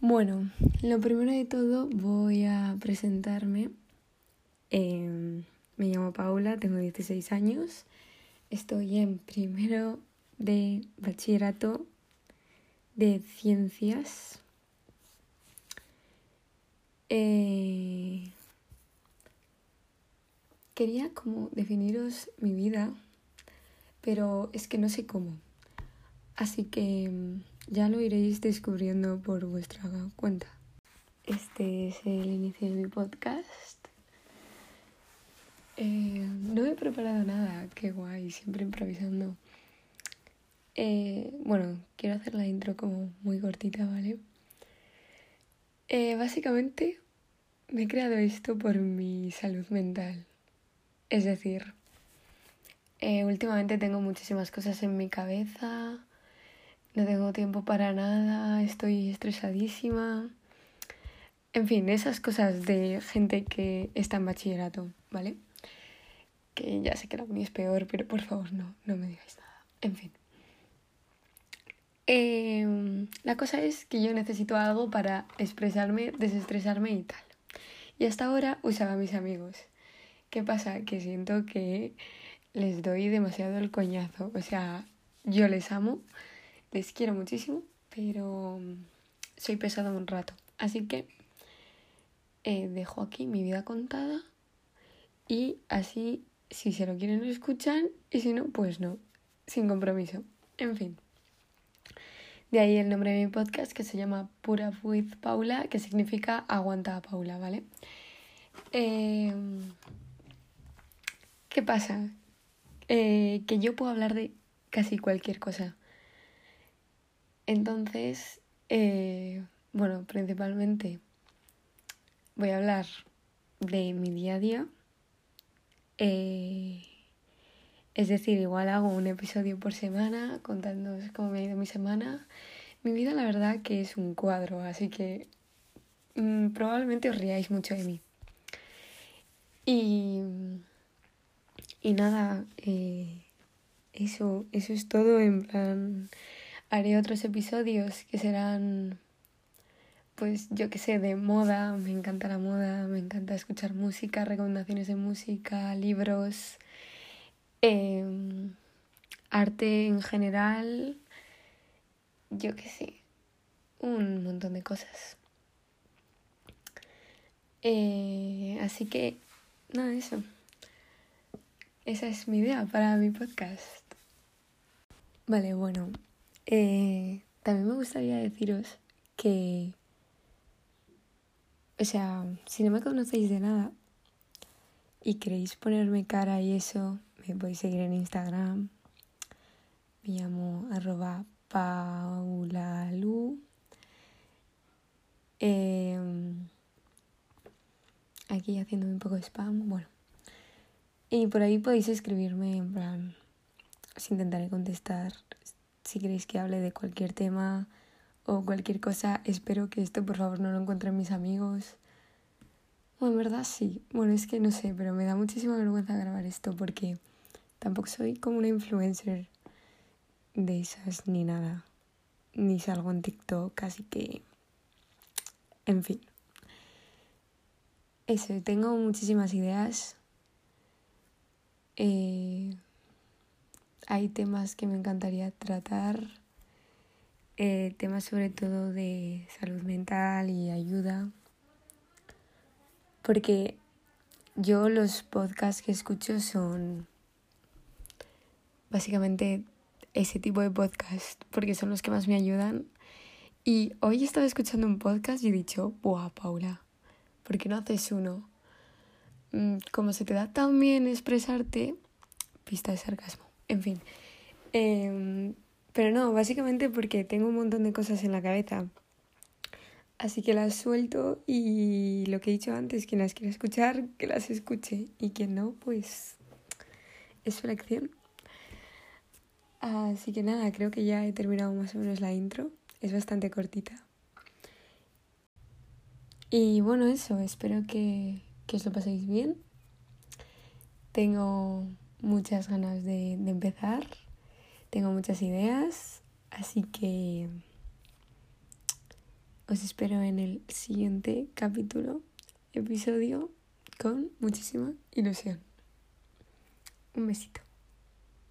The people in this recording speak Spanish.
Bueno, lo primero de todo voy a presentarme. Em, me llamo Paula, tengo 16 años. Estoy en primero de bachillerato de ciencias. Eh, quería como definiros mi vida, pero es que no sé cómo. Así que mm, ya lo iréis descubriendo por vuestra cuenta. Este es el inicio de mi podcast. Eh, no he preparado nada, qué guay, siempre improvisando. Eh, bueno, quiero hacer la intro como muy cortita, ¿vale? Eh, básicamente me he creado esto por mi salud mental. Es decir, últimamente tengo muchísimas cosas en mi cabeza no tengo tiempo para nada, estoy estresadísima. En fin, esas cosas de gente que está en bachillerato, ¿vale? Que ya sé que la uni es peor, pero por favor no, no me digáis nada. En fin. Em, la cosa es que yo necesito algo para expresarme, desestresarme y tal. Y hasta ahora usaba a mis amigos. ¿Qué pasa? Que siento que les doy demasiado el coñazo. O sea, yo les amo, les quiero muchísimo, pero soy pesado un rato. Así que eh, dejo aquí mi vida contada y así si se lo quieren escuchan y si no, pues no, sin compromiso. En fin. De ahí el nombre de mi podcast que se llama Pura with Paula, que significa aguanta Paula, ¿vale? Em, ¿Qué pasa? Eh, que yo puedo hablar de casi cualquier cosa. Entonces, eh, bueno, principalmente voy a hablar de mi día a día. Eh, es decir, igual hago un episodio por semana contándoos cómo me ha ido mi semana. Mi vida la verdad que es un cuadro, así que mm, probablemente os riáis mucho de mí. Y, y nada, eh, eso, eso es todo en plan haré otros episodios que serán, pues yo que sé, de moda. Me encanta la moda, me encanta escuchar música, recomendaciones de música, libros, em, arte en general, yo que sé, un montón de cosas. Eh, así que, nada, eso. Esa es mi idea para mi podcast. Vale, bueno, eh, también me gustaría deciros que, o sea, si no me conocéis de nada y queréis ponerme cara y eso, me podéis seguir en Instagram. Me llamo arroba paulalu. Em, aquí haciendo un poco de spam, bueno. Y por ahí podéis escribirme en plan, os intentaré contestar si queréis que hable de cualquier tema o cualquier cosa, espero que esto por favor no lo encuentren mis amigos. Bueno, en verdad sí. Bueno, es que no sé, pero me da muchísima vergüenza grabar esto porque tampoco soy como una influencer de esas ni nada. Ni salgo en TikTok, así que... En fin. Eso, tengo muchísimas ideas. Eh, hay temas que me encantaría tratar, eh, temas sobre todo de salud mental y ayuda, porque yo los podcasts que escucho son básicamente ese tipo de podcast, porque son los que más me ayudan. Y hoy he estado escuchando un podcast y he dicho, ¡buah, Paula! ¿Por qué no haces uno? Mm, como se te da tan bien expresarte, pista de sarcasmo. En fin. Em, pero no, básicamente porque tengo un montón de cosas en la cabeza. Así que las suelto y lo que he dicho antes, quien las quiera escuchar, que las escuche. Y quien no, pues es su elección. Así que nada, creo que ya he terminado más o menos la intro. Es bastante cortita. Y bueno, eso, espero que, que os lo paséis bien. Tengo muchas ganas de, empezar, tengo muchas ideas, así que os espero en el siguiente capítulo, episodio, con muchísima ilusión. Un besito.